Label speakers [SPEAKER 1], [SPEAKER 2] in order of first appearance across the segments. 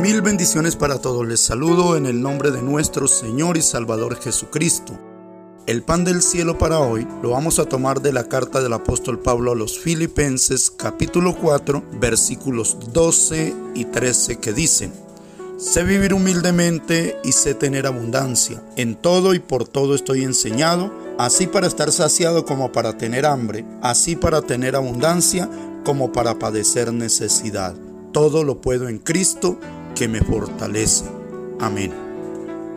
[SPEAKER 1] Mil bendiciones para todos. Les saludo en el nombre de nuestro Señor y Salvador Jesucristo. El pan del cielo para hoy lo vamos a tomar de la carta del apóstol Pablo a los Filipenses capítulo 4 versículos 12 y 13 que dicen, Sé vivir humildemente y sé tener abundancia. En todo y por todo estoy enseñado, así para estar saciado como para tener hambre, así para tener abundancia como para padecer necesidad. Todo lo puedo en Cristo que me fortalece. Amén.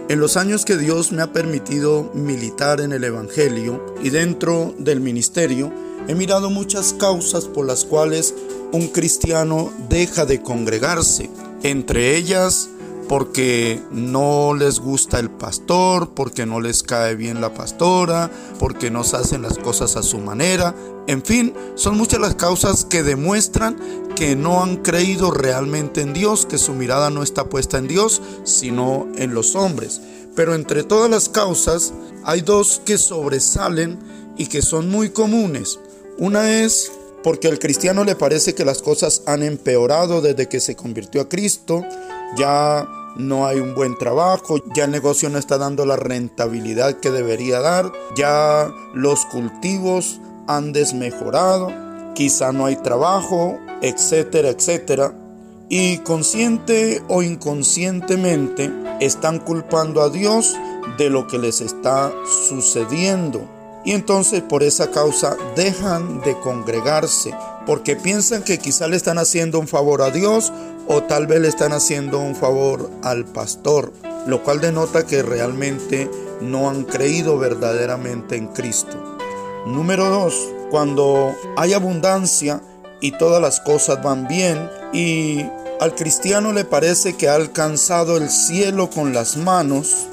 [SPEAKER 1] En los años que Dios me ha permitido militar en el Evangelio y dentro del ministerio, he mirado muchas causas por las cuales un cristiano deja de congregarse, entre ellas porque no les gusta el pastor, porque no les cae bien la pastora, porque no se hacen las cosas a su manera. En fin, son muchas las causas que demuestran que no han creído realmente en Dios, que su mirada no está puesta en Dios, sino en los hombres. Pero entre todas las causas hay dos que sobresalen y que son muy comunes. Una es porque al cristiano le parece que las cosas han empeorado desde que se convirtió a Cristo, ya no hay un buen trabajo, ya el negocio no está dando la rentabilidad que debería dar, ya los cultivos han desmejorado, quizá no hay trabajo, etcétera, etcétera. Y consciente o inconscientemente están culpando a Dios de lo que les está sucediendo. Y entonces por esa causa dejan de congregarse porque piensan que quizá le están haciendo un favor a Dios o tal vez le están haciendo un favor al pastor, lo cual denota que realmente no han creído verdaderamente en Cristo. Número dos, cuando hay abundancia y todas las cosas van bien y al cristiano le parece que ha alcanzado el cielo con las manos,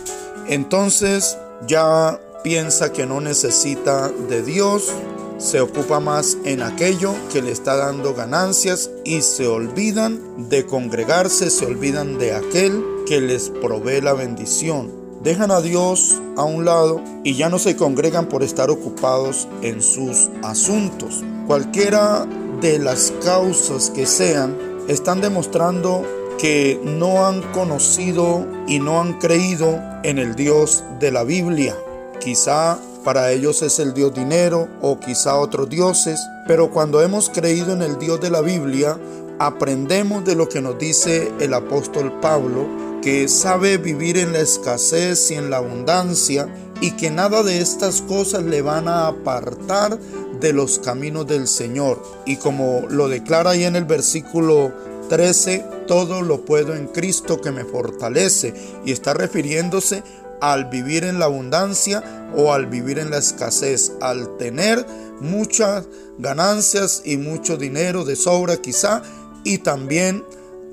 [SPEAKER 1] entonces ya piensa que no necesita de Dios, se ocupa más en aquello que le está dando ganancias y se olvidan de congregarse, se olvidan de aquel que les provee la bendición. Dejan a Dios a un lado y ya no se congregan por estar ocupados en sus asuntos. Cualquiera de las causas que sean, están demostrando que no han conocido y no han creído en el Dios de la Biblia. Quizá para ellos es el Dios dinero o quizá otros dioses, pero cuando hemos creído en el Dios de la Biblia, aprendemos de lo que nos dice el apóstol Pablo, que sabe vivir en la escasez y en la abundancia y que nada de estas cosas le van a apartar de los caminos del Señor. Y como lo declara ahí en el versículo 13, todo lo puedo en Cristo que me fortalece. Y está refiriéndose al vivir en la abundancia o al vivir en la escasez, al tener muchas ganancias y mucho dinero de sobra quizá, y también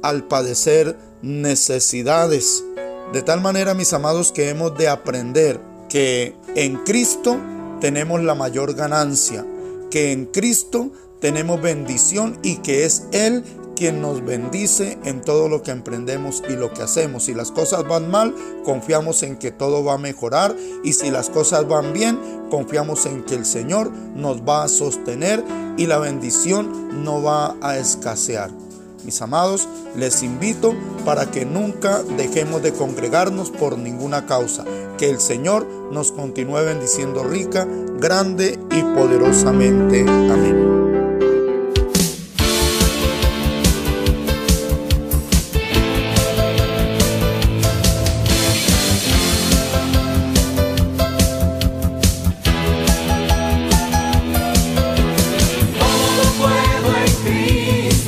[SPEAKER 1] al padecer necesidades. De tal manera, mis amados, que hemos de aprender que en Cristo tenemos la mayor ganancia, que en Cristo tenemos bendición y que es Él quien nos bendice en todo lo que emprendemos y lo que hacemos. Si las cosas van mal, confiamos en que todo va a mejorar y si las cosas van bien, confiamos en que el Señor nos va a sostener y la bendición no va a escasear. Mis amados, les invito para que nunca dejemos de congregarnos por ninguna causa. Que el Señor nos continúe bendiciendo rica, grande y poderosamente. Amén.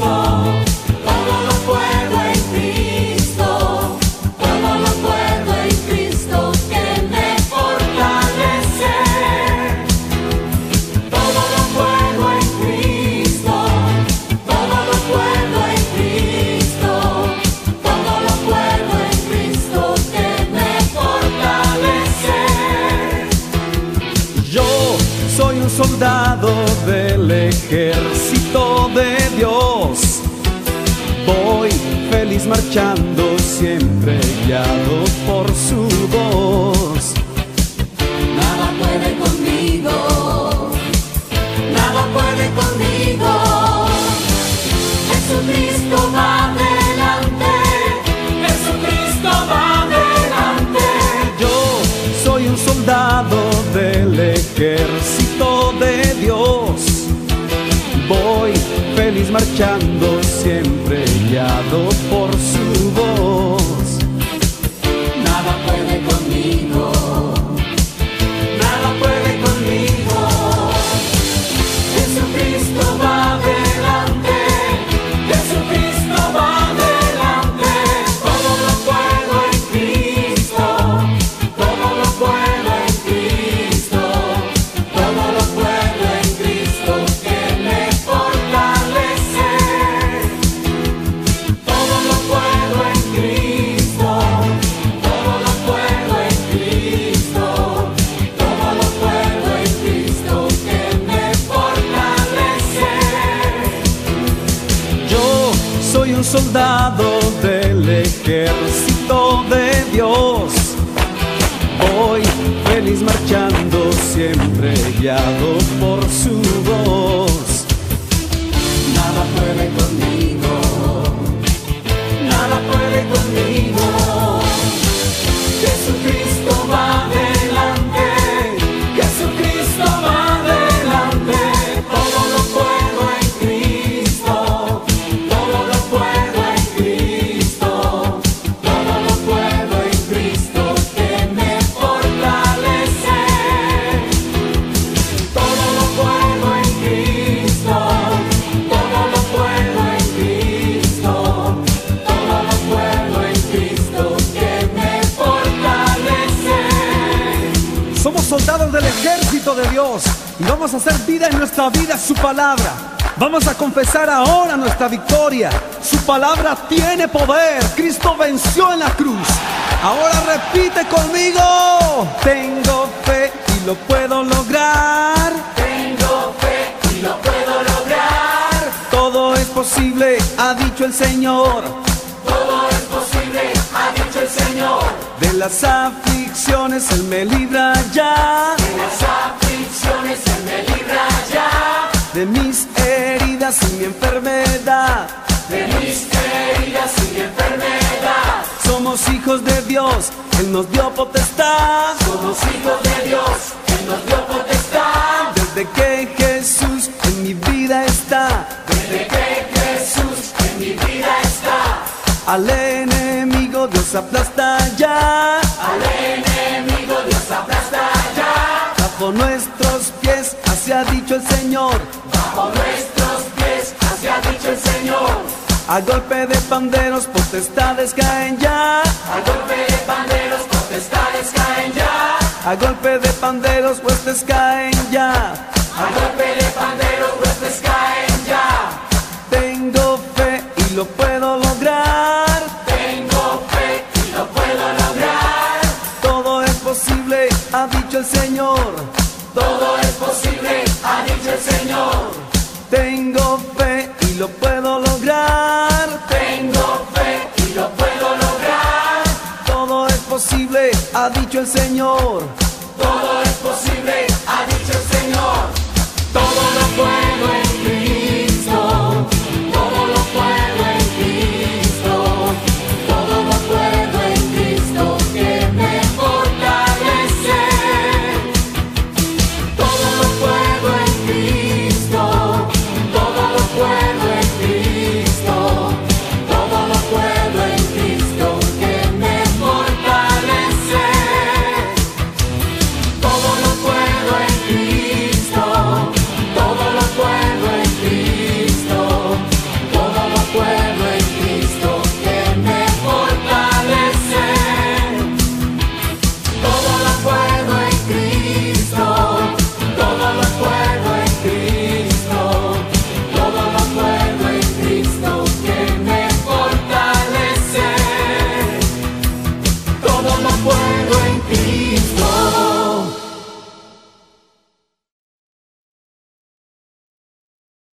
[SPEAKER 2] Soldado escuchando siempre guiado por su voz.
[SPEAKER 3] Nada puede conmigo, nada puede conmigo. Jesucristo va adelante, Jesucristo va adelante.
[SPEAKER 2] Yo soy un soldado del ejército de Dios. Voy feliz marchando siempre por su voz.
[SPEAKER 3] Feliz marchando,
[SPEAKER 2] siempre guiado por su voz. Dios y vamos a hacer vida en nuestra vida su palabra. Vamos a confesar ahora nuestra victoria. Su palabra tiene poder. Cristo venció en la cruz. Ahora repite conmigo. Tengo fe y lo puedo lograr.
[SPEAKER 3] Tengo fe y lo puedo lograr.
[SPEAKER 2] Todo es posible, ha dicho el Señor. Las aflicciones Él me libra ya.
[SPEAKER 3] De las aflicciones Él me libra ya.
[SPEAKER 2] De mis heridas y mi enfermedad.
[SPEAKER 3] De mis heridas y mi enfermedad.
[SPEAKER 2] Somos hijos de Dios, Él nos dio potestad.
[SPEAKER 3] Somos hijos de Dios, Él nos dio potestad.
[SPEAKER 2] Desde que Jesús en mi vida está,
[SPEAKER 3] Desde que Jesús en mi vida está.
[SPEAKER 2] al enemigo Dios aplasta ya.
[SPEAKER 3] Al enemigo Dios aplasta ya.
[SPEAKER 2] Bajo nuestros pies, así ha dicho el Señor.
[SPEAKER 3] Bajo nuestros pies, así ha dicho el Señor.
[SPEAKER 2] A golpe de panderos, potestades caen ya.
[SPEAKER 3] Al golpe de panderos, potestades caen ya.
[SPEAKER 2] A golpe de panderos, huestes caen ya.
[SPEAKER 3] Al golpe de panderos, Señor.
[SPEAKER 2] Tengo fe y lo puedo lograr.
[SPEAKER 3] Tengo fe y lo puedo lograr.
[SPEAKER 2] Todo es posible, ha dicho el Señor.
[SPEAKER 3] Todo es posible, ha dicho el Señor.